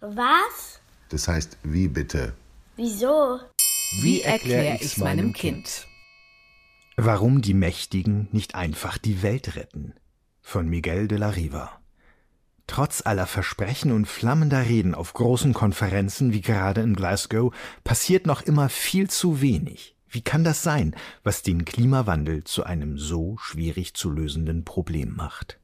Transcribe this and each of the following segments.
Was? Das heißt, wie bitte? Wieso? Wie erkläre ich es meinem Kind? Warum die Mächtigen nicht einfach die Welt retten? Von Miguel de la Riva. Trotz aller Versprechen und flammender Reden auf großen Konferenzen wie gerade in Glasgow passiert noch immer viel zu wenig. Wie kann das sein, was den Klimawandel zu einem so schwierig zu lösenden Problem macht?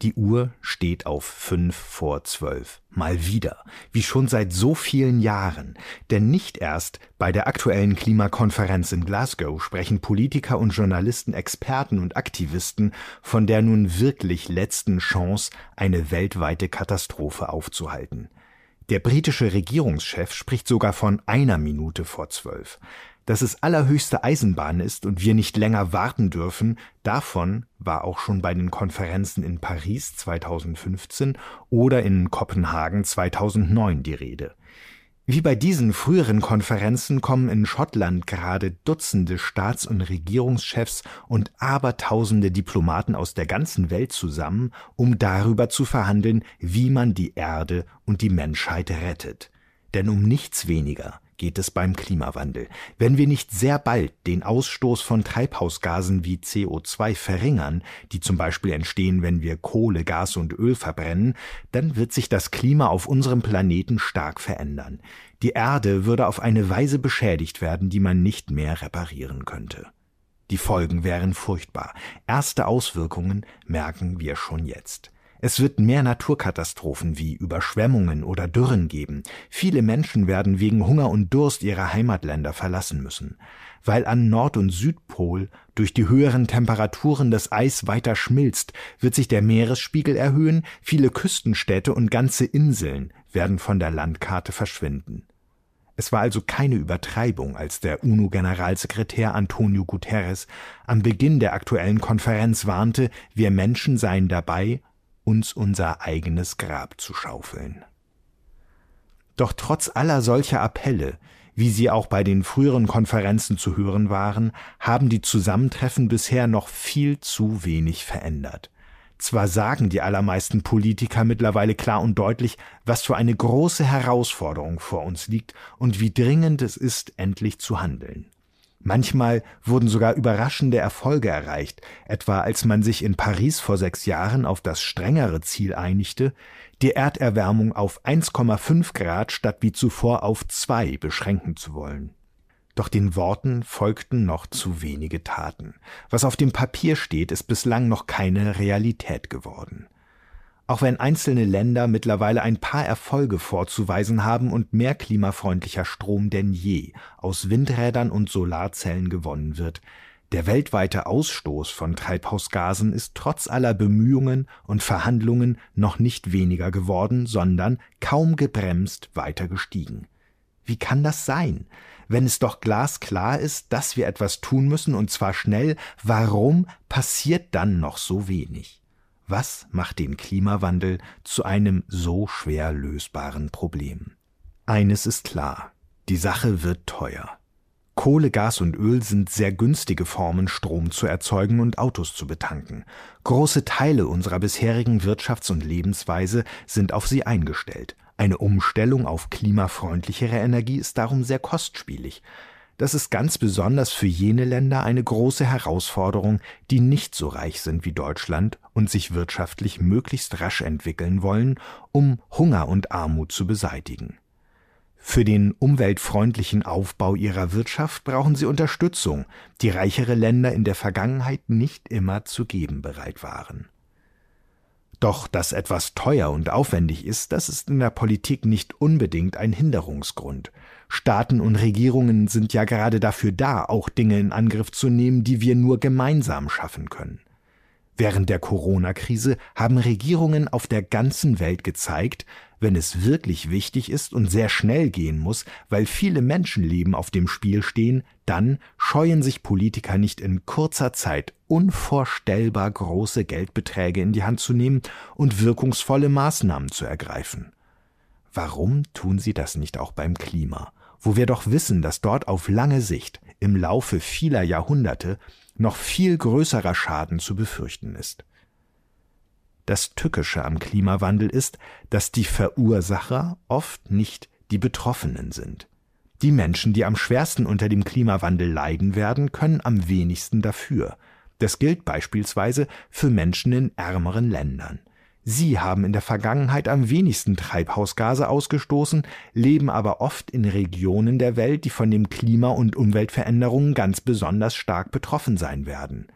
Die Uhr steht auf fünf vor zwölf. Mal wieder. Wie schon seit so vielen Jahren. Denn nicht erst bei der aktuellen Klimakonferenz in Glasgow sprechen Politiker und Journalisten, Experten und Aktivisten von der nun wirklich letzten Chance, eine weltweite Katastrophe aufzuhalten. Der britische Regierungschef spricht sogar von einer Minute vor zwölf dass es allerhöchste Eisenbahn ist und wir nicht länger warten dürfen, davon war auch schon bei den Konferenzen in Paris 2015 oder in Kopenhagen 2009 die Rede. Wie bei diesen früheren Konferenzen kommen in Schottland gerade Dutzende Staats- und Regierungschefs und abertausende Diplomaten aus der ganzen Welt zusammen, um darüber zu verhandeln, wie man die Erde und die Menschheit rettet. Denn um nichts weniger geht es beim Klimawandel. Wenn wir nicht sehr bald den Ausstoß von Treibhausgasen wie CO2 verringern, die zum Beispiel entstehen, wenn wir Kohle, Gas und Öl verbrennen, dann wird sich das Klima auf unserem Planeten stark verändern. Die Erde würde auf eine Weise beschädigt werden, die man nicht mehr reparieren könnte. Die Folgen wären furchtbar. Erste Auswirkungen merken wir schon jetzt. Es wird mehr Naturkatastrophen wie Überschwemmungen oder Dürren geben. Viele Menschen werden wegen Hunger und Durst ihre Heimatländer verlassen müssen. Weil an Nord- und Südpol durch die höheren Temperaturen das Eis weiter schmilzt, wird sich der Meeresspiegel erhöhen, viele Küstenstädte und ganze Inseln werden von der Landkarte verschwinden. Es war also keine Übertreibung, als der UNO-Generalsekretär Antonio Guterres am Beginn der aktuellen Konferenz warnte, wir Menschen seien dabei, uns unser eigenes Grab zu schaufeln. Doch trotz aller solcher Appelle, wie sie auch bei den früheren Konferenzen zu hören waren, haben die Zusammentreffen bisher noch viel zu wenig verändert. Zwar sagen die allermeisten Politiker mittlerweile klar und deutlich, was für eine große Herausforderung vor uns liegt und wie dringend es ist, endlich zu handeln. Manchmal wurden sogar überraschende Erfolge erreicht, etwa als man sich in Paris vor sechs Jahren auf das strengere Ziel einigte, die Erderwärmung auf 1,5 Grad statt wie zuvor auf zwei beschränken zu wollen. Doch den Worten folgten noch zu wenige Taten. Was auf dem Papier steht, ist bislang noch keine Realität geworden. Auch wenn einzelne Länder mittlerweile ein paar Erfolge vorzuweisen haben und mehr klimafreundlicher Strom denn je aus Windrädern und Solarzellen gewonnen wird, der weltweite Ausstoß von Treibhausgasen ist trotz aller Bemühungen und Verhandlungen noch nicht weniger geworden, sondern kaum gebremst weiter gestiegen. Wie kann das sein? Wenn es doch glasklar ist, dass wir etwas tun müssen und zwar schnell, warum passiert dann noch so wenig? Was macht den Klimawandel zu einem so schwer lösbaren Problem? Eines ist klar, die Sache wird teuer. Kohle, Gas und Öl sind sehr günstige Formen, Strom zu erzeugen und Autos zu betanken. Große Teile unserer bisherigen Wirtschafts- und Lebensweise sind auf sie eingestellt. Eine Umstellung auf klimafreundlichere Energie ist darum sehr kostspielig. Das ist ganz besonders für jene Länder eine große Herausforderung, die nicht so reich sind wie Deutschland und sich wirtschaftlich möglichst rasch entwickeln wollen, um Hunger und Armut zu beseitigen. Für den umweltfreundlichen Aufbau ihrer Wirtschaft brauchen sie Unterstützung, die reichere Länder in der Vergangenheit nicht immer zu geben bereit waren. Doch dass etwas teuer und aufwendig ist, das ist in der Politik nicht unbedingt ein Hinderungsgrund. Staaten und Regierungen sind ja gerade dafür da, auch Dinge in Angriff zu nehmen, die wir nur gemeinsam schaffen können. Während der Corona-Krise haben Regierungen auf der ganzen Welt gezeigt, wenn es wirklich wichtig ist und sehr schnell gehen muss, weil viele Menschenleben auf dem Spiel stehen, dann scheuen sich Politiker nicht in kurzer Zeit unvorstellbar große Geldbeträge in die Hand zu nehmen und wirkungsvolle Maßnahmen zu ergreifen. Warum tun sie das nicht auch beim Klima? wo wir doch wissen, dass dort auf lange Sicht, im Laufe vieler Jahrhunderte, noch viel größerer Schaden zu befürchten ist. Das Tückische am Klimawandel ist, dass die Verursacher oft nicht die Betroffenen sind. Die Menschen, die am schwersten unter dem Klimawandel leiden werden, können am wenigsten dafür. Das gilt beispielsweise für Menschen in ärmeren Ländern. Sie haben in der Vergangenheit am wenigsten Treibhausgase ausgestoßen, leben aber oft in Regionen der Welt, die von den Klima- und Umweltveränderungen ganz besonders stark betroffen sein werden.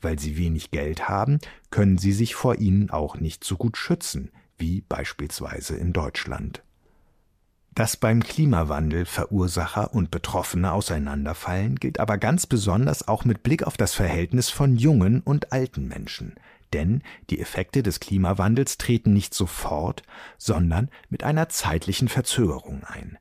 Weil sie wenig Geld haben, können sie sich vor ihnen auch nicht so gut schützen, wie beispielsweise in Deutschland. Dass beim Klimawandel Verursacher und Betroffene auseinanderfallen, gilt aber ganz besonders auch mit Blick auf das Verhältnis von jungen und alten Menschen denn die Effekte des Klimawandels treten nicht sofort, sondern mit einer zeitlichen Verzögerung ein.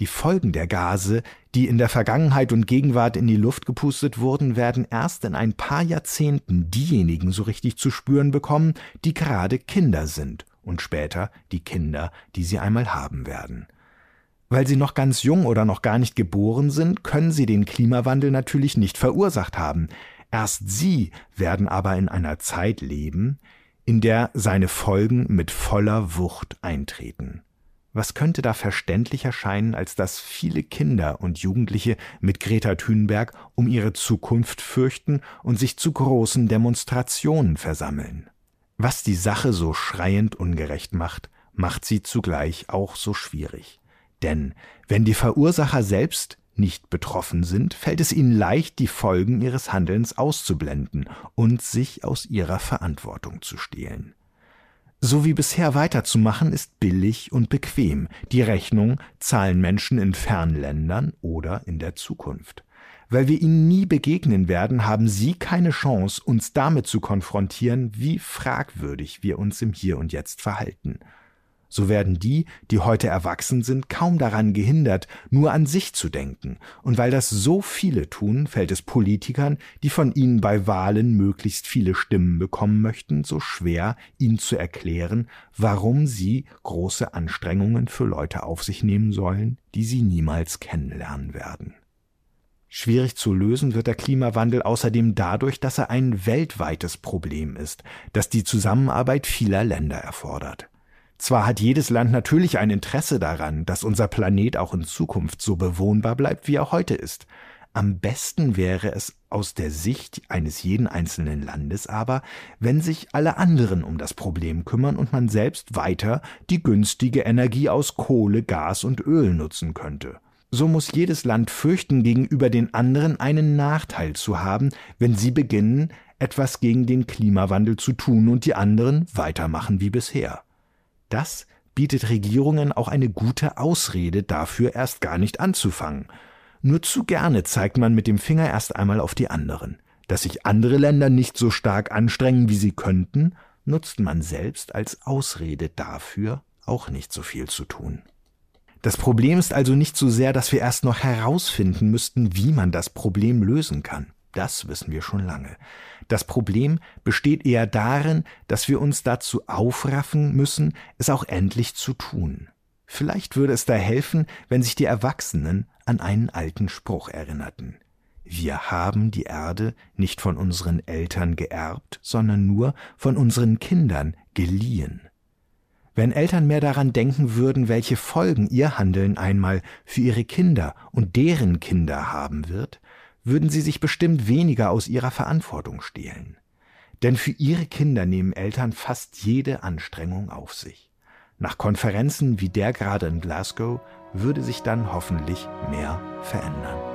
Die Folgen der Gase, die in der Vergangenheit und Gegenwart in die Luft gepustet wurden, werden erst in ein paar Jahrzehnten diejenigen so richtig zu spüren bekommen, die gerade Kinder sind und später die Kinder, die sie einmal haben werden. Weil sie noch ganz jung oder noch gar nicht geboren sind, können sie den Klimawandel natürlich nicht verursacht haben. Erst sie werden aber in einer Zeit leben, in der seine Folgen mit voller Wucht eintreten. Was könnte da verständlicher scheinen, als dass viele Kinder und Jugendliche mit Greta Thunberg um ihre Zukunft fürchten und sich zu großen Demonstrationen versammeln? Was die Sache so schreiend ungerecht macht, macht sie zugleich auch so schwierig. Denn wenn die Verursacher selbst nicht betroffen sind, fällt es ihnen leicht, die Folgen ihres Handelns auszublenden und sich aus ihrer Verantwortung zu stehlen. So wie bisher weiterzumachen ist billig und bequem. Die Rechnung zahlen Menschen in Fernländern oder in der Zukunft. Weil wir ihnen nie begegnen werden, haben sie keine Chance, uns damit zu konfrontieren, wie fragwürdig wir uns im Hier und Jetzt verhalten. So werden die, die heute erwachsen sind, kaum daran gehindert, nur an sich zu denken, und weil das so viele tun, fällt es Politikern, die von ihnen bei Wahlen möglichst viele Stimmen bekommen möchten, so schwer, ihnen zu erklären, warum sie große Anstrengungen für Leute auf sich nehmen sollen, die sie niemals kennenlernen werden. Schwierig zu lösen wird der Klimawandel außerdem dadurch, dass er ein weltweites Problem ist, das die Zusammenarbeit vieler Länder erfordert. Zwar hat jedes Land natürlich ein Interesse daran, dass unser Planet auch in Zukunft so bewohnbar bleibt, wie er heute ist. Am besten wäre es aus der Sicht eines jeden einzelnen Landes aber, wenn sich alle anderen um das Problem kümmern und man selbst weiter die günstige Energie aus Kohle, Gas und Öl nutzen könnte. So muss jedes Land fürchten, gegenüber den anderen einen Nachteil zu haben, wenn sie beginnen, etwas gegen den Klimawandel zu tun und die anderen weitermachen wie bisher. Das bietet Regierungen auch eine gute Ausrede dafür, erst gar nicht anzufangen. Nur zu gerne zeigt man mit dem Finger erst einmal auf die anderen. Dass sich andere Länder nicht so stark anstrengen, wie sie könnten, nutzt man selbst als Ausrede dafür, auch nicht so viel zu tun. Das Problem ist also nicht so sehr, dass wir erst noch herausfinden müssten, wie man das Problem lösen kann. Das wissen wir schon lange. Das Problem besteht eher darin, dass wir uns dazu aufraffen müssen, es auch endlich zu tun. Vielleicht würde es da helfen, wenn sich die Erwachsenen an einen alten Spruch erinnerten. Wir haben die Erde nicht von unseren Eltern geerbt, sondern nur von unseren Kindern geliehen. Wenn Eltern mehr daran denken würden, welche Folgen ihr Handeln einmal für ihre Kinder und deren Kinder haben wird, würden sie sich bestimmt weniger aus ihrer Verantwortung stehlen. Denn für ihre Kinder nehmen Eltern fast jede Anstrengung auf sich. Nach Konferenzen wie der gerade in Glasgow würde sich dann hoffentlich mehr verändern.